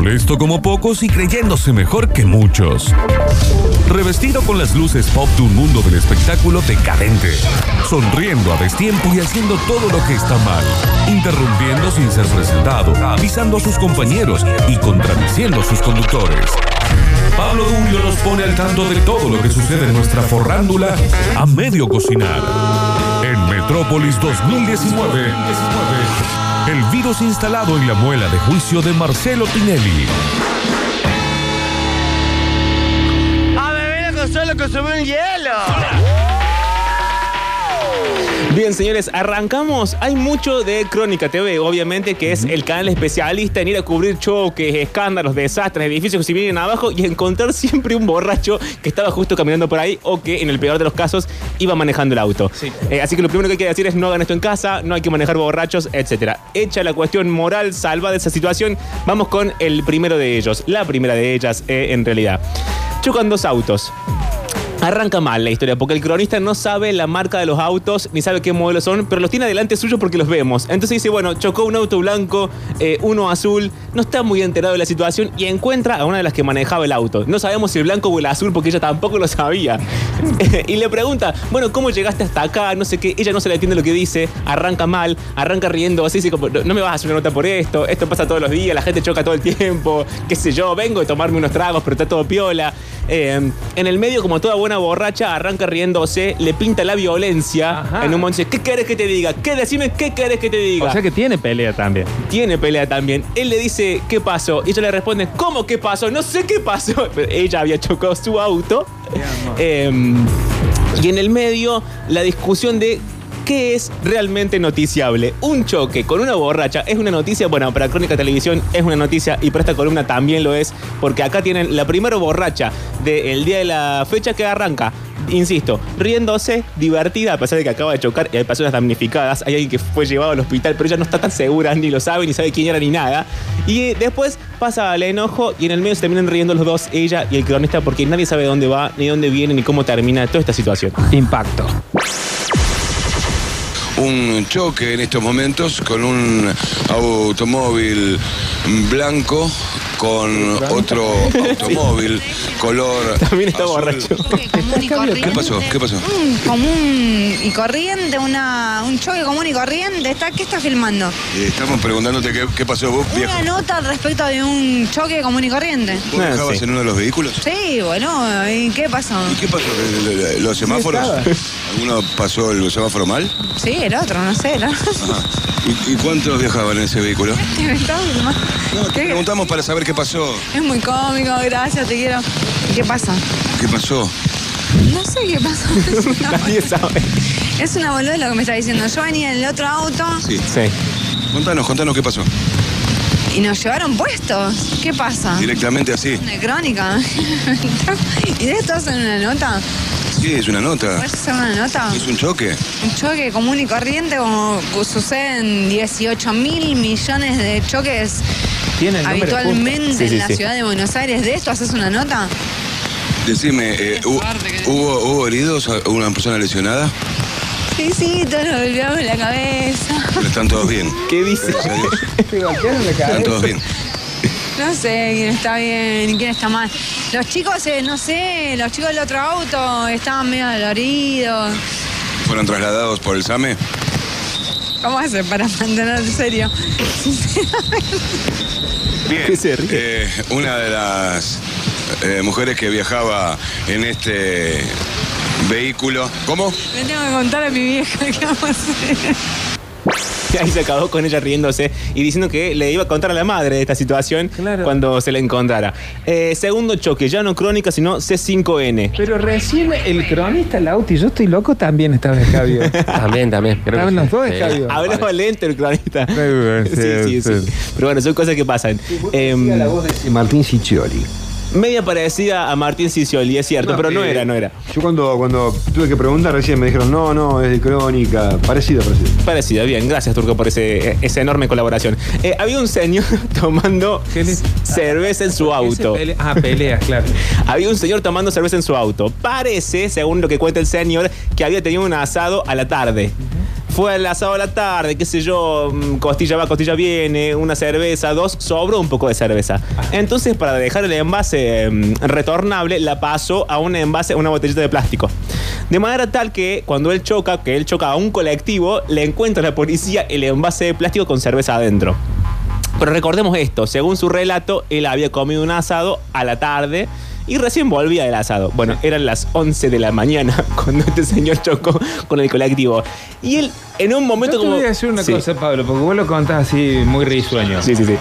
molesto como pocos y creyéndose mejor que muchos. Revestido con las luces pop de un mundo del espectáculo decadente, sonriendo a destiempo y haciendo todo lo que está mal, interrumpiendo sin ser presentado, avisando a sus compañeros y contradiciendo a sus conductores. Pablo Durio nos pone al tanto de todo lo que sucede en nuestra forrándula a medio cocinar. En Metrópolis 2019, el virus instalado en la muela de juicio de Marcelo Tinelli. A hielo. Bien, señores, arrancamos. Hay mucho de Crónica TV, obviamente, que es el canal especialista en ir a cubrir choques, escándalos, desastres, edificios que se vienen abajo y encontrar siempre un borracho que estaba justo caminando por ahí o que, en el peor de los casos, iba manejando el auto. Eh, así que lo primero que hay que decir es no hagan esto en casa, no hay que manejar borrachos, etc. Hecha la cuestión moral salva de esa situación, vamos con el primero de ellos, la primera de ellas, eh, en realidad. Chocan dos autos. Arranca mal la historia, porque el cronista no sabe la marca de los autos, ni sabe qué modelos son, pero los tiene delante suyo porque los vemos. Entonces dice, bueno, chocó un auto blanco, eh, uno azul, no está muy enterado de la situación y encuentra a una de las que manejaba el auto. No sabemos si el blanco o el azul porque ella tampoco lo sabía. y le pregunta, bueno, ¿cómo llegaste hasta acá? No sé qué, ella no se le entiende lo que dice, arranca mal, arranca riendo, así, así no me vas a hacer una nota por esto, esto pasa todos los días, la gente choca todo el tiempo, qué sé yo, vengo de tomarme unos tragos, pero está todo piola. Eh, en el medio, como toda buena borracha, arranca riéndose, le pinta la violencia Ajá. en un dice, ¿Qué querés que te diga? ¿Qué decime qué querés que te diga? O sea que tiene pelea también. Tiene pelea también. Él le dice, ¿qué pasó? Y ella le responde, ¿cómo qué pasó? No sé qué pasó. Pero ella había chocado su auto. Em, y en el medio, la discusión de qué es realmente noticiable. Un choque con una borracha es una noticia, bueno, para Crónica Televisión es una noticia y para esta columna también lo es, porque acá tienen la primera borracha del día de la fecha que arranca. Insisto, riéndose, divertida, a pesar de que acaba de chocar y hay personas damnificadas. Hay alguien que fue llevado al hospital, pero ella no está tan segura, ni lo sabe, ni sabe quién era, ni nada. Y eh, después pasa al enojo y en el medio se terminan riendo los dos, ella y el cronista, porque nadie sabe dónde va, ni dónde viene, ni cómo termina toda esta situación. Impacto. Un choque en estos momentos con un automóvil blanco con otro automóvil color También está azul. borracho. común y corriente. ¿Qué pasó? ¿Qué pasó? Un común y corriente, una, un choque común y corriente. Está, ¿Qué está filmando? Eh, estamos preguntándote qué, qué pasó vos, viejo. Una nota respecto de un choque común y corriente. ¿Vos Ah, sí. en uno de los vehículos? Sí, bueno, ¿y qué pasó? ¿Y qué pasó? ¿Eh, ¿Los semáforos? ¿Alguno pasó el semáforo mal? Sí, el otro, no sé. ¿no? Ajá. ¿Y, y cuántos viajaban en ese vehículo? Me está filmando. No, te ¿Qué? preguntamos para saber qué pasó. Es muy cómico, gracias, te quiero. ¿Y ¿Qué pasa? ¿Qué pasó? No sé qué pasó. Nadie sabe. es una boluda lo que me está diciendo. Yo venía en el otro auto Sí. Sí. Contanos, contanos qué pasó. y nos llevaron puestos. ¿Qué pasa? Directamente así. Una crónica. ¿Y de esto hacen una nota? Sí, es una nota. ¿Puedes hacer una nota? Es un choque. Un choque común y corriente como suceden 18 mil millones de choques Tiene el habitualmente sí, en la sí. ciudad de Buenos Aires. ¿De esto haces una nota? Decime, eh, ¿hu- ¿hubo, ¿hubo heridos? ¿Una persona lesionada? Sí, sí, todos nos golpeamos la cabeza. Pero están todos bien. ¿Qué dice? Gracias a Dios. Están todos bien. No sé quién está bien y quién está mal. Los chicos, eh, no sé, los chicos del otro auto estaban medio doloridos. ¿Fueron trasladados por el SAME? ¿Cómo hace para mantenerse serio? Bien. ¿Qué se ríe? Eh, una de las eh, mujeres que viajaba en este vehículo. ¿Cómo? Le tengo que contar a mi vieja qué vamos a hacer. Y ahí se acabó con ella riéndose y diciendo que le iba a contar a la madre de esta situación Claro. cuando se la encontrara. Eh, segundo choque, ya no crónica, sino C5N. Pero recién el cronista Lauti, yo estoy loco también esta escabio. También, también. creo que Estaban los dos Sí. escabios. Hablaba lento el cronista. sí, Sí, sí, sí. sí. Pero bueno, son cosas que pasan. Em, la voz de Martín Ciccioli. Media parecida a Martín Cicioli, es cierto, pero no eh, era, no era. Yo cuando, cuando tuve que preguntar recién me dijeron, no, no, es de crónica. Parecido, parecido. Parecida, bien, gracias Turco por ese, esa enorme colaboración. Eh, había un señor tomando ¿Qué le- cerveza en su ¿Por qué se auto. pelea? Ah, peleas, claro. Había un señor tomando cerveza en su auto. Parece, según lo que cuenta el señor, que había tenido un asado a la tarde. Fue al asado a la tarde, qué sé yo, mm, costilla va, costilla viene, una cerveza, dos, sobró un poco de cerveza. Entonces, para dejar el envase mm, retornable, la pasó a un envase, una botellita de plástico. De manera tal que cuando él choca, que él choca a un colectivo, le encuentra a la policía el envase de plástico con cerveza adentro. Pero recordemos esto, según su relato, él había comido un asado a la tarde y recién volvía del asado. Bueno, eran las 11 de la mañana cuando este señor chocó con el colectivo. Y él, en un momento Yo te como... voy a decir una Sí. cosa, Pablo, porque vos lo contás así muy risueño. Sí, sí, sí.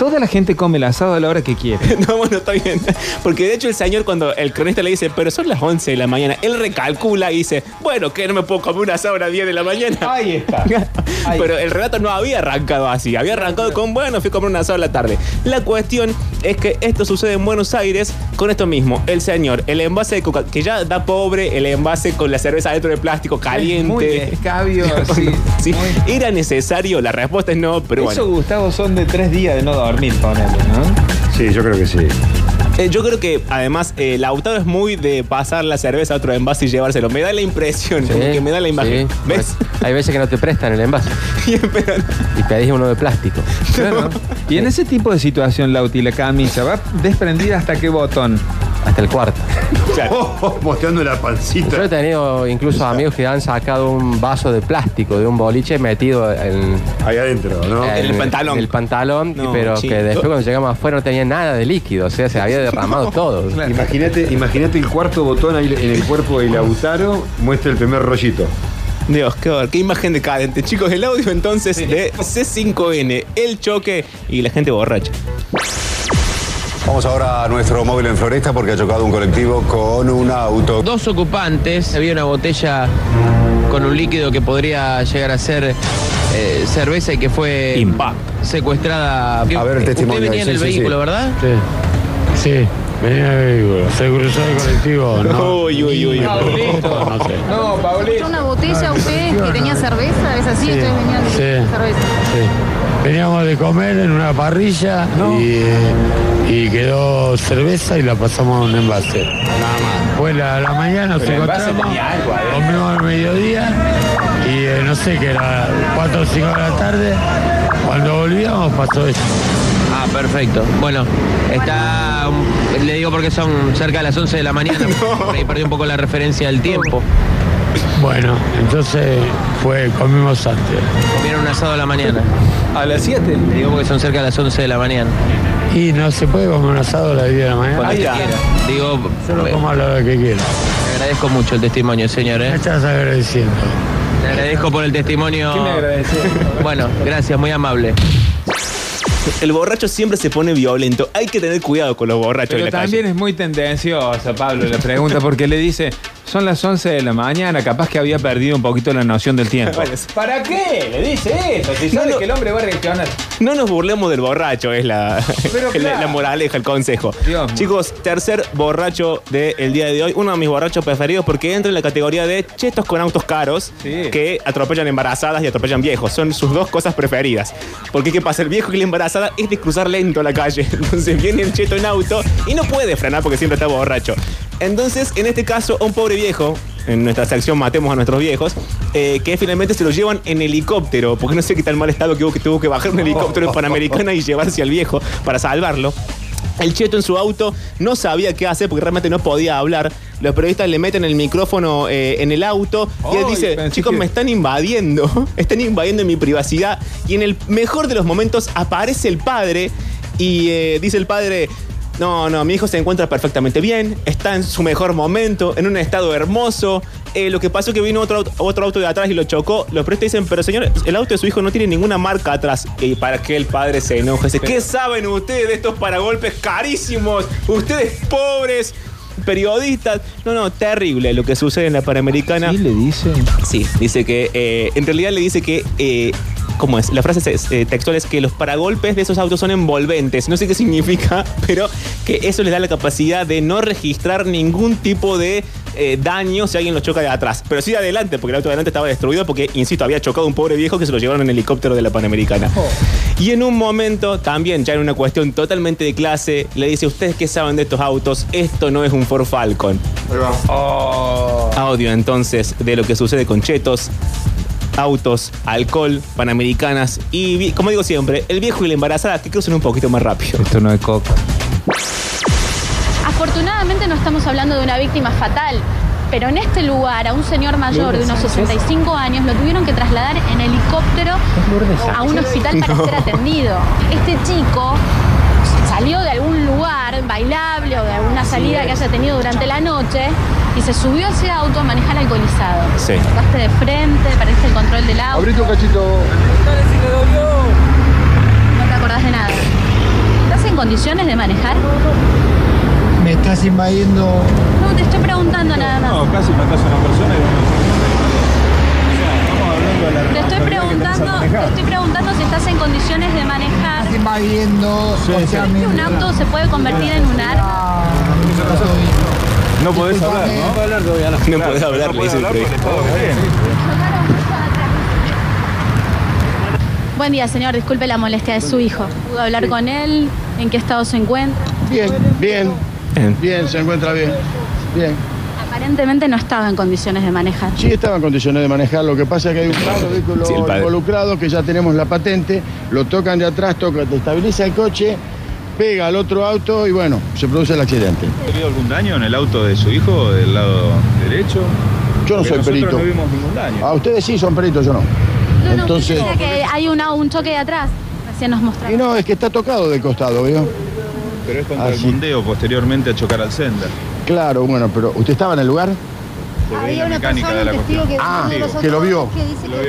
Toda la gente come el asado a la hora que quiere. No, bueno, está bien. Porque de hecho el señor cuando el cronista le dice, pero son las 11 de la mañana, él recalcula y dice, bueno, que no me puedo comer un asado a las 10 de la mañana. Ahí está. Ahí. Pero el relato no había arrancado así, había arrancado con, bueno, fui a comer un asado a la tarde. La cuestión es que esto sucede en Buenos Aires con esto mismo. El señor, el envase de coca, que ya da pobre, el envase con la cerveza dentro de plástico caliente. Muy escabio, sí. Sí. Muy- ¿Era necesario? La respuesta es no, pero Eso, bueno. Gustavo, son de tres días de no dormir, ponele, ¿no? Sí, yo creo que sí. Eh, yo creo que además eh, Lautaro es muy de pasar la cerveza a otro envase y llevárselo. Me da la impresión, como que me da la imagen. sí. ¿Ves? Hay veces que no te prestan el envase y pedís uno de plástico. Claro. Y en ese tipo de situación, Lauti, la camisa va desprendida hasta qué botón. Hasta el cuarto. claro. Oh, mostrando la pancita. Yo he tenido incluso amigos que han sacado un vaso de plástico de un boliche metido en, Ahí adentro, ¿no? En el pantalón. en el pantalón, No, pero chico. que después cuando llegamos afuera no tenía nada de líquido, o sea, se había derramado todo. Imagínate, imagínate el cuarto botón ahí en el cuerpo de Lautaro, muestra el primer rollito. Dios, qué, horror, qué imagen decadente. Chicos, el audio entonces de C5N, el choque y la gente borracha. Vamos ahora a nuestro móvil en Floresta porque ha chocado un colectivo con un auto. Dos ocupantes, había una botella con un líquido que podría llegar a ser eh, cerveza y que fue Impact. secuestrada. A ver el testimonio Usted venía ahí, en el sí, sí, vehículo, sí. ¿verdad? Sí, sí, venía vehículo. Se cruzó el colectivo, ¿no? Uy, uy, uy. Paulito. No sé. No, una botella usted que tenía cerveza? ¿Es así? Sí, Ustedes venían de sí. cerveza. Sí. Veníamos de comer en una parrilla y, y quedó cerveza y la pasamos a un envase. Nada más. Fue la, la mañana, nos encontramos, comimos al mediodía y eh, no sé, que era 4 o 5 de la tarde. Cuando volvíamos pasó esto. Ah, perfecto. Bueno, está. Le digo porque son cerca de las 11 de la mañana. Por ahí perdí un poco la referencia del tiempo. Bueno, entonces fue, comimos antes. Comieron un asado a la mañana. A las 7. Le digo porque son cerca de las 11 de la mañana. Y no se puede comer un asado a las 10 de la mañana. Cuando usted quiera. Digo, Yo lo eh, como a la hora que quiera. agradezco mucho el testimonio, señor. Me ¿eh? estás agradeciendo. Le agradezco por el testimonio. ¿Qué me? Bueno, gracias, muy amable. El borracho siempre se pone violento. Hay que tener cuidado con los borrachos en Pero la también calle. es muy tendenciosa, Pablo, la pregunta, porque le dice, son las 11 de la mañana, capaz que había perdido un poquito la noción del tiempo. ¿Para qué? Le dice eso, si No, sabe no. que el hombre va a reaccionar. No nos burlemos del borracho, es la, Pero es la, claro. la moraleja, el consejo. Dios. Chicos, tercer borracho del día de hoy. Uno de mis borrachos preferidos porque entra en la categoría de chetos con autos caros Sí. que atropellan embarazadas y atropellan viejos. Son sus dos cosas preferidas. Porque ¿qué pasa? El viejo y la embarazada es de cruzar lento la calle. Entonces viene el cheto en auto y no puede frenar porque siempre está borracho. Entonces, en este caso, un pobre viejo, en nuestra sección Matemos a nuestros viejos, eh, que finalmente se lo llevan en helicóptero, porque no sé qué tan mal estado que hubo que tuvo que bajar un helicóptero en Panamericana y llevarse al viejo para salvarlo. El cheto en su auto no sabía qué hacer porque realmente no podía hablar. Los periodistas le meten el micrófono eh, en el auto y él dice, chicos, que- me están invadiendo, están invadiendo mi privacidad. Y en el mejor de los momentos aparece el padre y eh, dice el padre, no, no, mi hijo se encuentra perfectamente bien, está en su mejor momento, en un estado hermoso. Eh, lo que pasó es que vino otro, auto- otro auto de atrás y lo chocó. Los periodistas dicen, pero señor, el auto de su hijo no tiene ninguna marca atrás. Y para que el padre se enoje. Dice, ¿qué saben ustedes de estos paragolpes carísimos? Ustedes pobres periodistas. No, no, terrible lo que sucede en la Panamericana. Sí, le dice. Sí, dice que eh, en realidad le dice que. eh, ¿Cómo es? La frase es, eh, textual es que los paragolpes de esos autos son envolventes. No sé qué significa, pero que eso les da la capacidad de no registrar ningún tipo de eh, daño si alguien lo choca de atrás. Pero sí de adelante, porque el auto de adelante estaba destruido porque, insisto, había chocado un pobre viejo que se lo llevaron en helicóptero de la Panamericana. Y en un momento, también ya en una cuestión totalmente de clase, le dice, ¿ustedes qué saben de estos autos? Esto no es un Ford Falcon. Oh. Audio entonces de lo que sucede con Chetos. Autos, alcohol, panamericanas y, como digo siempre, el viejo y la embarazada que crucen un poquito más rápido. Esto no es coca. Afortunadamente no estamos hablando de una víctima fatal, pero en este lugar a un señor mayor de unos 65 años lo tuvieron que trasladar en helicóptero a un hospital para ser atendido. Este chico salió de algún lugar bailable o de alguna salida que haya tenido durante la noche y se subió a ese auto a manejar alcoholizado. Sí. Tocaste de frente, parece el control del auto. Abrite un cachito. No te acordás de nada. ¿Estás en condiciones de manejar? Me estás invadiendo. No, te estoy preguntando nada más. casi matas a una persona y Te estoy preguntando, te estoy preguntando si estás en condiciones de manejar. Estás invadiendo. ¿Sabes que un auto se puede convertir en un arma? No podés hablar, ¿no? No podés hablar, le dice el periodista. Buen día, señor. Disculpe la molestia de su hijo. ¿Pudo hablar con él? ¿En qué estado se encuentra? Bien, bien. Bien, se encuentra bien. Bien. Aparentemente no estaba en condiciones de manejar. Sí estaba en condiciones de manejar, lo que pasa es que hay un par de vehículos Sí, involucrados que ya tenemos la patente, lo tocan de atrás, toca, estabiliza el coche, pega al otro auto y bueno, se produce el accidente. ¿Ha tenido algún daño en el auto de su hijo del lado derecho? Yo no Porque soy nosotros perito. no vimos ningún daño. A ustedes sí son peritos, yo no. No, no, Entonces, usted decía que hay una- un choque de atrás. Recién nos mostraba. y no, es que está tocado de costado, ¿vio? Pero es contra el Así. mundeo posteriormente a chocar al sender. Claro, bueno, pero ¿usted estaba en el lugar? Ve la mecánica de la cuestión. Ah, que lo vio.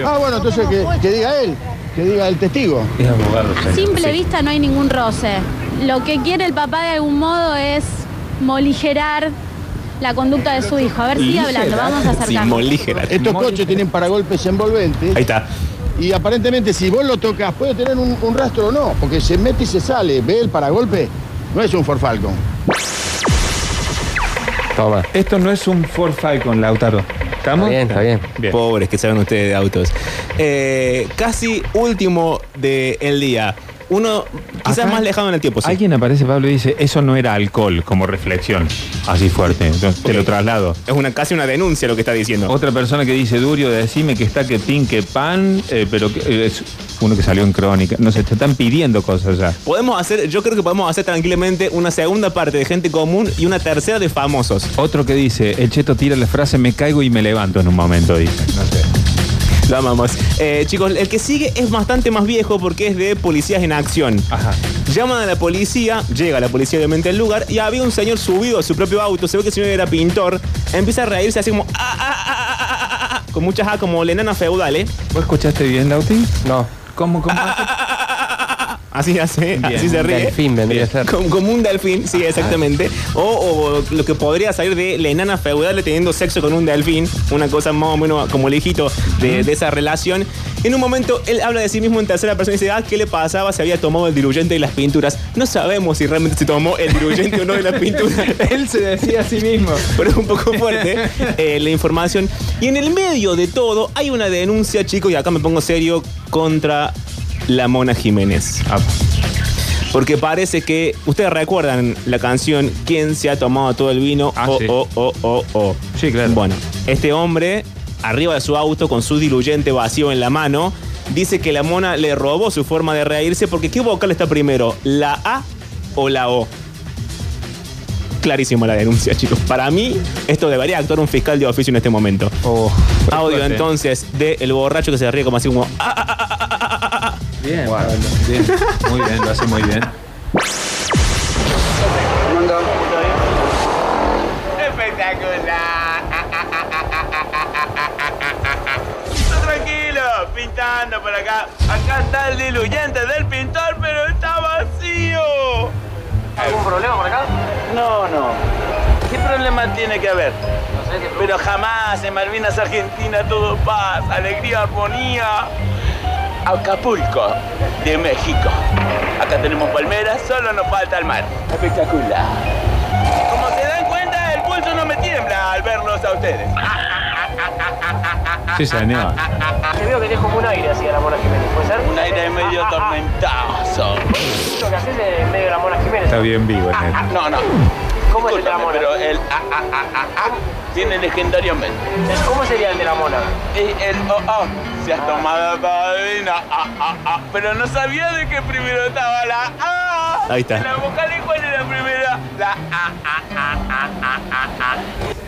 Ah, bueno, entonces que, que diga él, que diga el testigo. A simple vista no hay ningún roce. Lo que quiere el papá de algún modo es moligerar la conducta de su hijo. A ver, sigue hablando, vamos a acercarnos. Simolígera. Estos coches tienen paragolpes envolventes. Ahí está. Y aparentemente si vos lo tocas puede tener un, un rastro o no, porque se mete y se sale. ¿Ve el paragolpe? No es un Ford Falcon. Toma. Esto no es un Ford Falcon, Lautaro. ¿Estamos? Está bien, está bien. Bien. Pobres que saben ustedes de autos. Eh, casi último del día. Uno quizás Acá más lejano en el tiempo. sí. Alguien aparece, Pablo, y dice, eso no era alcohol, como reflexión. Así fuerte. Entonces, te lo traslado. Es una, casi una denuncia lo que está diciendo. Otra persona que dice, Durio, decime que está que pin, que pan, eh, pero que- eh, es uno que salió en crónica. No sé, te están pidiendo cosas ya. Podemos hacer, yo creo que podemos hacer tranquilamente una segunda parte de gente común y una tercera de famosos. Otro que dice, el cheto tira la frase, me caigo y me levanto en un momento, dice. No sé. Lo amamos. Eh, chicos, el que sigue es bastante más viejo porque es de policías en acción. Ajá. Llaman a la policía, llega la policía obviamente al lugar y había un señor subido a su propio auto, se ve que el señor era pintor, empieza a reírse así como "Ah, ah, ah, ah, ah, ah, ah", con muchas A como la enana feudal, ¿eh? ¿Vos escuchaste bien, Lauti? No. ¿Cómo, cómo? Así hace, Bien, así se ríe. Delfín vendría a ser. Como, como un delfín, sí, exactamente. O, o lo que podría salir de la enana feudal teniendo sexo con un delfín, una cosa más o menos como lejito de, de esa relación. En un momento él habla de sí mismo en tercera persona y dice, ah, ¿qué le pasaba? Se había tomado el diluyente de las pinturas. No sabemos si realmente se tomó el diluyente o no de las pinturas. Él se decía a sí mismo. Pero es un poco fuerte eh, la información. Y en el medio de todo hay una denuncia, chicos, y acá me pongo serio, contra la Mona Jiménez. Ah, Porque parece que. Ustedes recuerdan la canción ¿Quién se ha tomado todo el vino? Ah, oh, sí. oh, oh, oh, oh. Sí, claro. Bueno, este hombre, arriba de su auto con su diluyente vacío en la mano, dice que la mona le robó su forma de reírse porque ¿qué vocal está primero? ¿La A o la O? Clarísimo la denuncia, chicos. Para mí, esto debería actuar un fiscal de oficio en este momento. oh, Audio fuerte. entonces de el borracho que se ríe como así como. "Ah, Bien, Pablo, bien. Muy bien, lo hace muy bien. Espectacular. Tranquilo, pintando por acá. Acá está el diluyente del pintor, pero está vacío. ¿Algún problema por acá? No, no. ¿Qué problema tiene que haber? Pero jamás en Malvinas Argentina todo paz, alegría, armonía. Acapulco, de México. Acá tenemos palmeras, solo nos falta el mar. Espectacular. Como se dan cuenta, el pulso no me tiembla al verlos a ustedes. Sí, señor. Te veo que tenés como un aire así a la Mona Jiménez, ¿puede ser? Un aire medio tormentoso. Lo que haces es en medio de la Mona Jiménez. Está bien vivo el nene. No, no. ¿Cómo es el de la mona? Pero el a, a, a, a, a viene legendariamente. ¿Cómo sería el de la mona? Y el o, o, se has tomado padrina, a, a, a. Pero no sabía de que primero estaba la A. Ahí está. En la vocal, ¿y cuál era la primera? La A, A, A, A, A, A, A.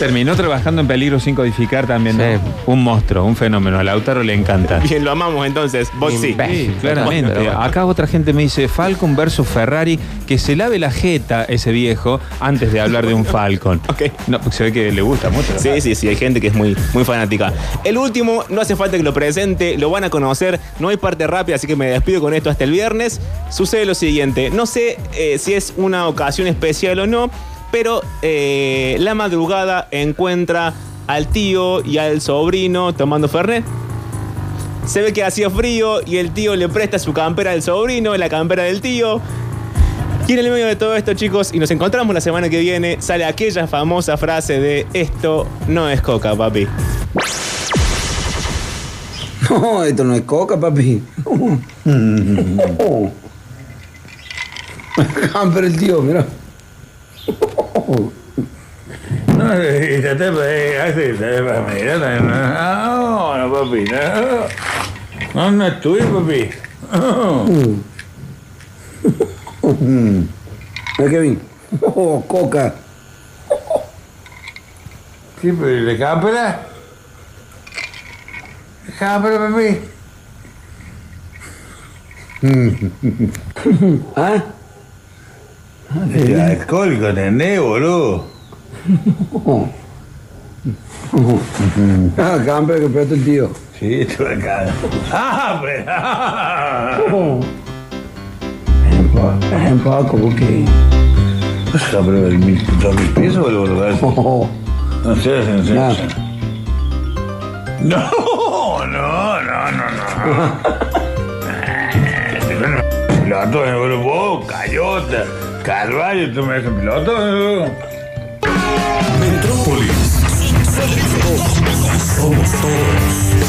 Terminó trabajando en Peligro sin codificar también. ¿no? Un monstruo, un fenómeno. A Lautaro le encanta. Bien, lo amamos entonces. Vos sí. Sí, claramente. Bueno. Acá otra gente me dice Falcon versus Ferrari, que se lave la jeta ese viejo antes de hablar de un Falcon. No, porque se ve que le gusta mucho. Sí, sí, sí, hay gente que es muy, muy fanática. El último, no hace falta que lo presente, lo van a conocer, no hay parte rápida, así que me despido con esto hasta el viernes. Sucede lo siguiente, no sé eh, si es una ocasión especial o no, pero eh, la madrugada encuentra al tío y al sobrino tomando Fernet. Se ve que hacía frío y el tío le presta su campera al sobrino, la campera del tío. Y en el medio de todo esto, chicos, y nos encontramos la semana que viene, sale aquella famosa frase de esto no es coca, papi. No, esto no es coca, papi. Camper el tío, mira. No, esa tapa es así, esa mira, no, no, papi, no. No, no es tuyo, papi. No. Mira, Kevin. Oh, coca. Sí, pero ¿y la cámara? ¿La cámara, papi? ¿Ah? Es alcohólico, ¿entendés, boludo? Ah, camper que presta el tío. Sí, esto acá. ¡Ah, pero! En poco, porque. No, pero el mil, dos mil pesos, boludo. No seas en serio. No, no, no, no, no. Eh, vos, Cayota, Carvalho, tú me haces piloto, boludo. Metrópolis. Somos todos.